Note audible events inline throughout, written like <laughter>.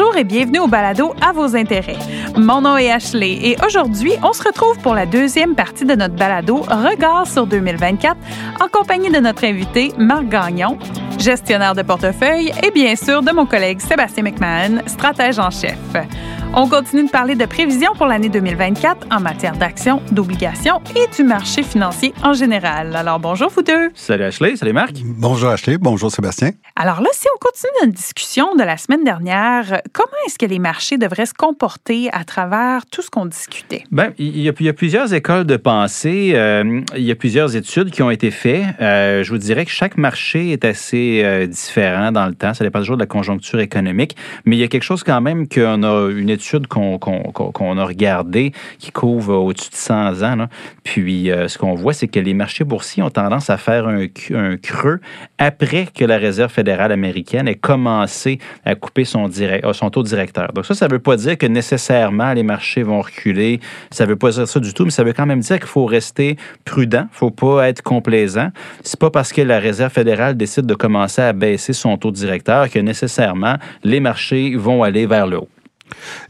Bonjour et bienvenue au balado à vos intérêts. Mon nom est Ashley et aujourd'hui, on se retrouve pour la deuxième partie de notre balado Regard sur 2024 en compagnie de notre invité Marc Gagnon, gestionnaire de portefeuille et bien sûr de mon collègue Sébastien McMahon, stratège en chef. On continue de parler de prévisions pour l'année 2024 en matière d'actions, d'obligations et du marché financier en général. Alors bonjour vous deux. Salut Ashley, salut Marc. Bonjour Ashley, bonjour Sébastien. Alors là, si on continue notre discussion de la semaine dernière, comment est-ce que les marchés devraient se comporter à travers tout ce qu'on discutait? Bien, il y, a, il y, a, plusieurs écoles de pensée, euh, il y a plusieurs études qui ont été faites. Euh, je vous dirais que chaque marché est assez euh, différent dans le temps. Ça dépend toujours de la conjoncture économique, mais il y a quelque chose quand même qu'on a une étude qu'on a regardée qui couvre au-dessus de 100 ans. Puis euh, ce qu'on voit, c'est que les marchés boursiers ont tendance à faire un, un, creux après que la Réserve fédérale américaine ait commencé à couper son, direct, euh, son taux directeur. Donc ça, ça ne veut pas dire que nécessairement les marchés vont reculer. Ça ne veut pas dire ça du tout, mais ça veut quand même dire qu'il faut rester prudent. Il ne faut pas être complaisant. C'est pas parce que la Réserve fédérale décide de commencer à baisser son taux directeur que nécessairement les marchés vont aller vers le haut.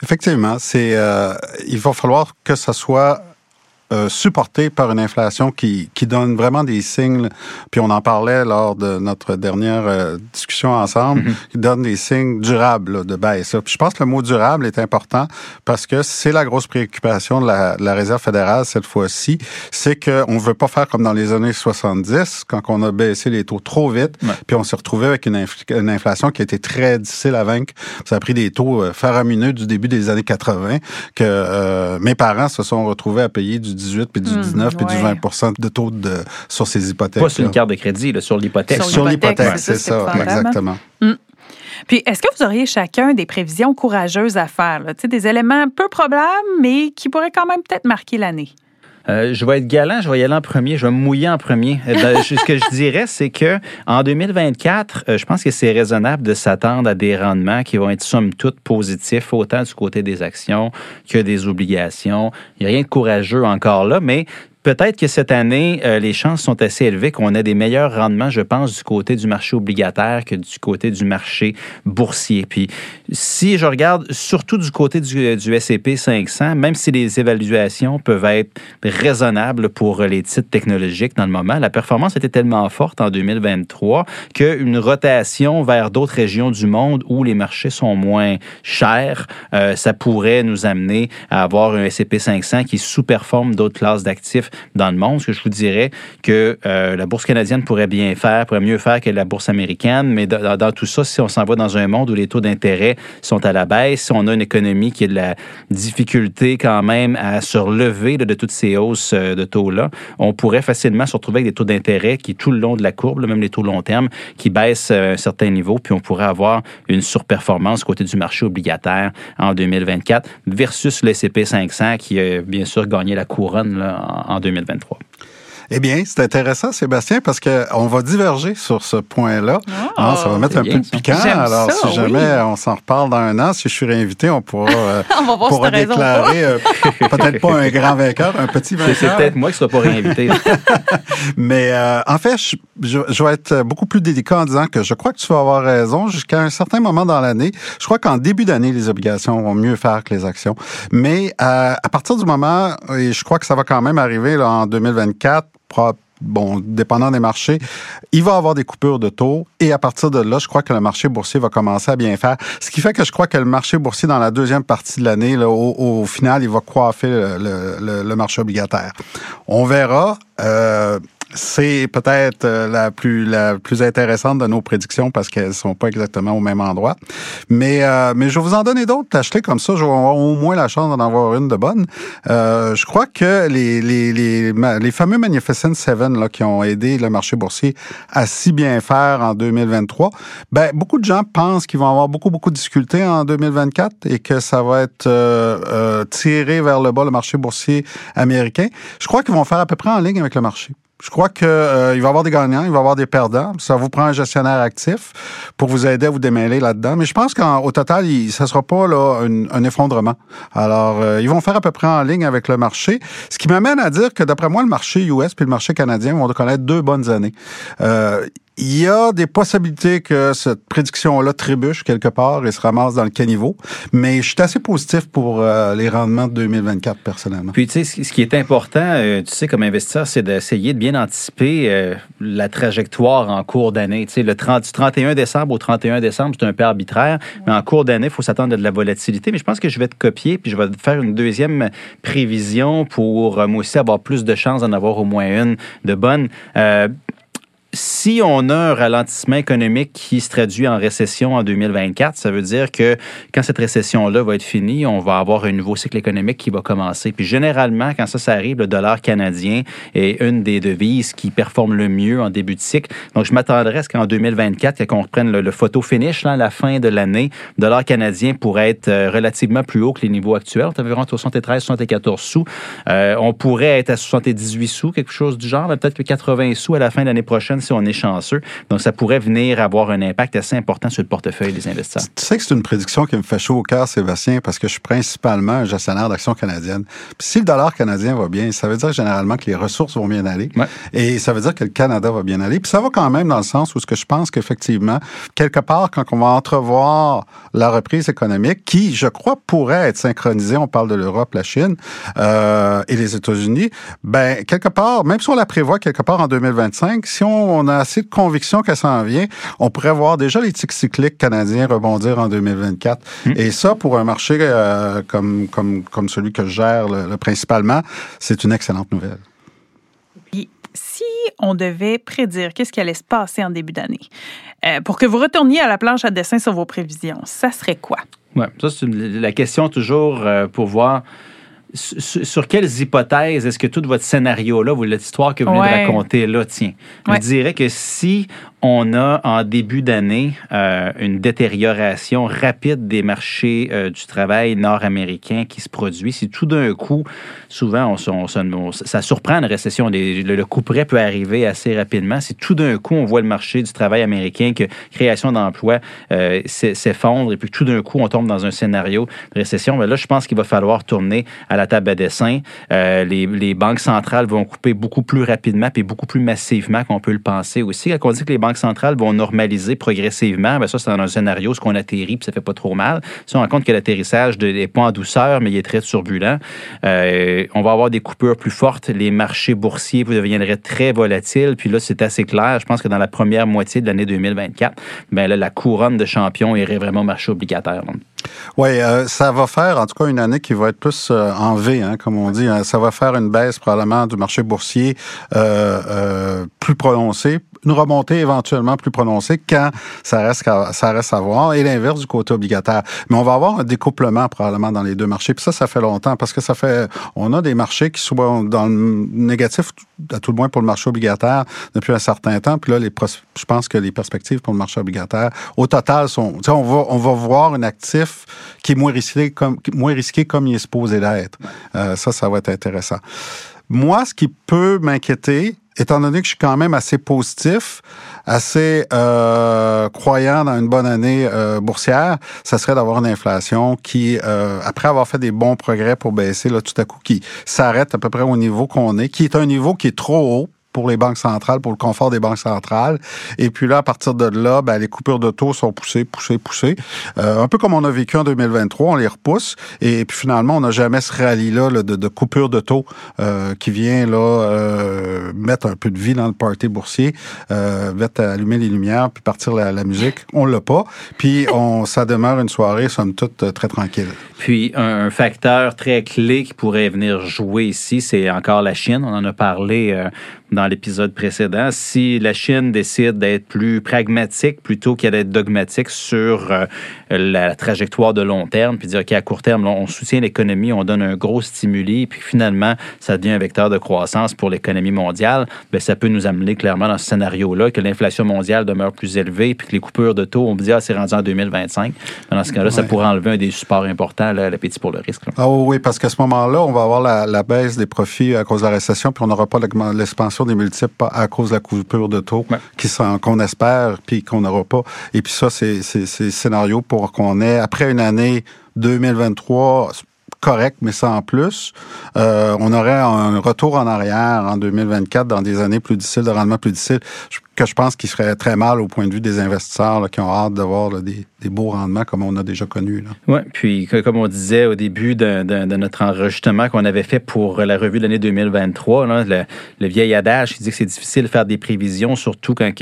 Effectivement, c'est euh, il va falloir que ça soit euh, supporté par une inflation qui, qui donne vraiment des signes, puis on en parlait lors de notre dernière euh, discussion ensemble, mm-hmm. qui donne des signes durables de baisse. Puis je pense que le mot durable est important parce que c'est la grosse préoccupation de la, la Réserve fédérale cette fois-ci, c'est qu'on ne veut pas faire comme dans les années 70, quand on a baissé les taux trop vite, puis on s'est retrouvé avec une, une, inflation qui a été très difficile à vaincre. Ça a pris des taux euh, faramineux du début des années 80 que euh, mes parents se sont retrouvés à payer du 18, puis du 19, hmm, puis du 20 de taux de, sur ces hypothèques. Pas sur une carte de crédit, là, sur l'hypothèque. Sur l'hypothèque, c'est ça, exactement. Hmm. Puis, est-ce que vous auriez chacun des prévisions courageuses à faire? Là? Des éléments peu probables, mais qui pourraient quand même peut-être marquer l'année? Euh, je vais être galant, je vais y aller en premier, je vais me mouiller en premier. Eh ben, ce que je dirais, c'est que en 2024, euh, je pense que c'est raisonnable de s'attendre à des rendements qui vont être somme toute positifs, autant du côté des actions que des obligations. Il n'y a rien de courageux encore là, mais peut-être que cette année, euh, les chances sont assez élevées qu'on ait des meilleurs rendements, je pense, du côté du marché obligataire que du côté du marché boursier. Puis, si je regarde surtout du côté du, du S&P 500, même si les évaluations peuvent être raisonnables pour les titres technologiques dans le moment, la performance était tellement forte en 2023 qu'une rotation vers d'autres régions du monde où les marchés sont moins chers, euh, ça pourrait nous amener à avoir un S&P 500 qui sous-performe d'autres classes d'actifs dans le monde. Ce que je vous dirais que euh, la bourse canadienne pourrait bien faire, pourrait mieux faire que la bourse américaine, mais dans, tout ça, si on s'en va dans un monde où les taux d'intérêt sont à la baisse, si on a une économie qui a de la difficulté quand même à se relever de toutes ces hausses euh, de taux-là, on pourrait facilement se retrouver avec des taux d'intérêt qui, tout le long de la courbe, même les taux long terme, qui baissent à un certain niveau, puis on pourrait avoir une surperformance côté du marché obligataire en 2024 versus le S&P 500 qui a bien sûr gagné la couronne là, en 2023. Eh bien, c'est intéressant, Sébastien, parce qu'on va diverger sur ce point-là. Ah, ça va mettre un peu de piquant. Alors, si jamais on s'en reparle dans un an, si je suis réinvité, on pourra, <laughs> euh, on déclarer euh, <laughs> peut-être pas un grand vainqueur, un petit vainqueur. C'est peut-être moi qui ne serai pas réinvité. <laughs> Mais euh, en fait, je, je, vais être beaucoup plus délicat en disant que je crois que tu vas avoir raison jusqu'à un certain moment dans l'année. Je crois qu'en début d'année, les obligations vont mieux faire que les actions. Mais à partir du moment, et je crois que ça va quand même arriver là, en 2024, bon, dépendant des marchés, il va avoir des coupures de taux et à partir de là, je crois que le marché boursier va commencer à bien faire. Ce qui fait que je crois que le marché boursier, dans la deuxième partie de l'année, au, final, il va coiffer le, le, le, marché obligataire. On verra. Euh, c'est peut-être euh, la plus la plus intéressante de nos prédictions parce qu'elles sont pas exactement au même endroit. Mais euh, mais je vais vous en donner d'autres acheter comme ça, je vais avoir au moins la chance d'en avoir une de bonne. Euh, je crois que les les les, les fameux Magnificent Seven là qui ont aidé le marché boursier à si bien faire en 2023, ben beaucoup de gens pensent qu'ils vont avoir beaucoup beaucoup de difficultés en 2024 et que ça va être tiré vers le bas le marché boursier américain. Je crois qu'ils vont faire à peu près en ligne avec le marché. Je crois qu'il euh, va y avoir des gagnants, il va y avoir des perdants. Ça vous prend un gestionnaire actif pour vous aider à vous démêler là-dedans. Mais je pense qu'au total, il, ça ne sera pas là, un, effondrement. Alors, euh, ils vont faire à peu près en ligne avec le marché. Ce qui m'amène à dire que d'après moi, le marché US puis le marché canadien vont connaître deux bonnes années. Euh, il y a des possibilités que cette prédiction-là trébuche quelque part et se ramasse dans le caniveau, mais je suis assez positif pour euh, les rendements de 2024 personnellement. Puis tu sais, ce qui est important, euh, tu sais, comme investisseur, c'est d'essayer de bien anticiper euh, la trajectoire en cours d'année. Tu sais, le 30, du 31 décembre au 31 décembre, c'est un peu arbitraire, mais en cours d'année, il faut s'attendre à de la volatilité. Mais je pense que je vais te copier, puis je vais faire une deuxième prévision pour moi aussi avoir plus de chances d'en avoir au moins une de bonne si on a un ralentissement économique qui se traduit en récession en 2024, ça veut dire que quand cette récession-là va être finie, on va avoir un nouveau cycle économique qui va commencer. Puis généralement, quand ça, ça arrive, le dollar canadien est une des devises qui performe le mieux en début de cycle. Donc, je m'attendrais à ce qu'en 2024, quand on reprenne le, photo finish, là, à la fin de l'année, le dollar canadien pourrait être euh, relativement plus haut que les niveaux actuels. Environ 73, 74 sous. Euh, on pourrait être à 78 sous, quelque chose du genre, peut-être que 80 sous à la fin de l'année prochaine si on est chanceux. Donc, ça pourrait venir avoir un impact assez important sur le portefeuille des investisseurs. Tu sais que c'est une prédiction qui me fait chaud au cœur, Sébastien, parce que je suis principalement un gestionnaire d'actions canadiennes. Puis si le dollar canadien va bien, ça veut dire généralement que les ressources vont bien aller. Et ça veut dire que le Canada va bien aller. Puis ça va quand même dans le sens où ce que je pense qu'effectivement, quelque part, quand on va entrevoir la reprise économique, qui, je crois, pourrait être synchronisée, on parle de l'Europe, la Chine euh, et les États-Unis, ben quelque part, même si on la prévoit quelque part en 2025, si on on a assez de conviction qu'elle s'en vient, on pourrait voir déjà les tics cycliques canadiens rebondir en 2024. Hmm. Et ça, pour un marché euh, comme, comme, comme celui que je gère le, principalement, c'est une excellente nouvelle. Puis, si on devait prédire qu'est-ce qui allait se passer en début d'année, euh, pour que vous retourniez à la planche à dessin sur vos prévisions, ça serait quoi? Oui, ça, c'est la question toujours euh, pour voir sur quelles hypothèses est-ce que tout votre scénario-là, l'histoire que vous venez de raconter là, tient? Je dirais que si on a en début d'année euh, une détérioration rapide des marchés euh, du travail nord-américain qui se produit. Si tout d'un coup, souvent, ça surprend une récession, le, coup près peut arriver assez rapidement. Si tout d'un coup, on voit le marché du travail américain, que création d'emplois euh, s'effondre et puis tout d'un coup, on tombe dans un scénario de récession, mais ben là, je pense qu'il va falloir tourner à la table à dessin. Les, les, banques centrales vont couper beaucoup plus rapidement et beaucoup plus massivement qu'on peut le penser aussi. Quand on dit que les banques centrales vont normaliser progressivement, bien ça, c'est dans un scénario, ce qu'on atterrit, puis ça fait pas trop mal. Si on rend compte que l'atterrissage n'est pas en douceur, mais il est très turbulent, euh, on va avoir des coupures plus fortes. Les marchés boursiers deviendraient très volatiles. Puis là, c'est assez clair. Je pense que dans la première moitié de l'année 2024, bien là, la couronne de champion irait vraiment au marché obligataire. Oui, euh, ça va faire en tout cas une année qui va être plus euh, en V, hein, comme on dit. Hein. Ça va faire une baisse probablement du marché boursier plus prononcée, une remontée éventuellement plus prononcée quand ça reste à, ça reste à voir et l'inverse du côté obligataire. Mais on va avoir un découplement probablement dans les deux marchés. Puis ça, ça fait longtemps parce que ça fait, on a des marchés qui sont dans le négatif, à tout le moins pour le marché obligataire depuis un certain temps. Puis là, les, je pense que les perspectives pour le marché obligataire, au total, sont, on va, on va voir un actif qui est moins risqué comme, moins risqué comme il est supposé l'être. Euh, ça, ça va être intéressant. Moi, ce qui peut m'inquiéter, étant donné que je suis quand même assez positif, assez euh, croyant dans une bonne année euh, boursière, ça serait d'avoir une inflation qui, euh, après avoir fait des bons progrès pour baisser, là, tout à coup, qui s'arrête à peu près au niveau qu'on est, qui est un niveau qui est trop haut pour les banques centrales, pour le confort des banques centrales. Et puis là, à partir de là, ben, les coupures de taux sont poussées, poussées, poussées. Euh, un peu comme on a vécu en 2023, on les repousse. Et puis finalement, on n'a jamais ce rallye-là de, de, coupure de taux euh, qui vient là euh, mettre un peu de vie dans le party boursier, mettre allumer les lumières, puis partir la, musique. On l'a pas. Puis on, ça demeure une soirée, somme toute, très tranquille. Puis un, facteur très clé qui pourrait venir jouer ici, c'est encore la Chine. On en a parlé dans l'épisode précédent. Si la Chine décide d'être plus pragmatique plutôt qu'à d'être dogmatique sur euh, la trajectoire de long terme, puis dire qu'à court terme, on soutient l'économie, on donne un gros stimuli, puis finalement, ça devient un vecteur de croissance pour l'économie mondiale, bien, ça peut nous amener clairement dans ce scénario-là que l'inflation mondiale demeure plus élevée, puis que les coupures de taux, on me dit, ah, c'est rendu en 2025. Dans ce cas-là, ça pourrait enlever un des supports importants l'appétit pour le risque. Ah oui, parce qu'à ce moment-là, on va avoir la, baisse des profits à cause de la récession, puis on n'aura pas l'expansion des multiples à cause de la coupure de taux qu'on espère, puis qu'on n'aura pas. Et puis ça, c'est le scénario pour qu'on ait, après une année 2023 correct, mais sans plus, euh, on aurait un retour en arrière en 2024 dans des années plus difficiles, de rendement plus difficiles, que je pense qui serait très mal au point de vue des investisseurs qui ont hâte d'avoir des, beaux rendements comme on a déjà connus. Oui, puis comme on disait au début de, notre enregistrement qu'on avait fait pour la revue de l'année 2023, là, le, le, vieil adage qui dit que c'est difficile de faire des prévisions, surtout quand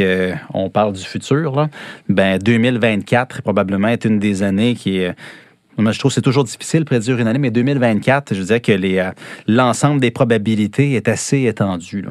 on parle du futur. Là. Ben, 2024 probablement est une des années qui est je trouve que c'est toujours difficile de prédire une année, mais 2024, je dirais que euh, l'ensemble des probabilités est assez étendu.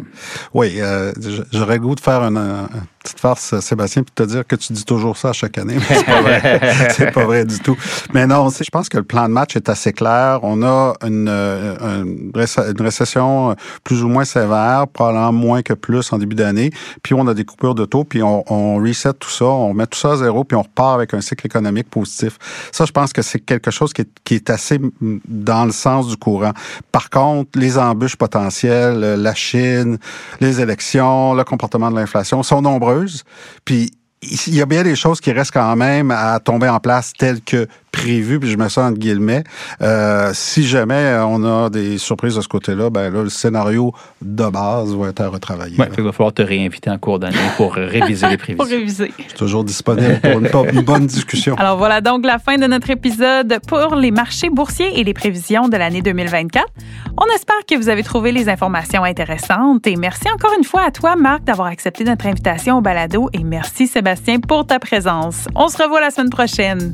Oui, euh, j'aurais goût de faire une, petite farce, Sébastien, puis te dire que tu dis toujours ça chaque année. c'est pas vrai. <laughs> c'est pas vrai du tout. Mais non, je pense que le plan de match est assez clair. On a une, euh, une, récession plus ou moins sévère, probablement moins que plus en début d'année. Puis on a des coupures de taux, puis on, on reset tout ça, on met tout ça à zéro, puis on repart avec un cycle économique positif. Ça, je pense que c'est quelque chose qui est, qui est assez dans le sens du courant. Par contre, les embûches potentielles, la Chine, les élections, le comportement de l'inflation sont puis il y a bien des choses qui restent quand même à tomber en place telles que prévu, puis je me sens entre guillemets. Euh, si jamais on a des surprises de ce côté-là, ben là, le scénario de base va être à retravailler. Oui, il va falloir te réinviter en cours d'année pour réviser les <laughs> prévisions. pour réviser. Je suis toujours disponible pour une, bonne discussion. <laughs> Alors voilà donc la fin de notre épisode pour les marchés boursiers et les prévisions de l'année 2024. On espère que vous avez trouvé les informations intéressantes et merci encore une fois à toi, Marc, d'avoir accepté notre invitation au balado et merci, Sébastien, pour ta présence. On se revoit la semaine prochaine.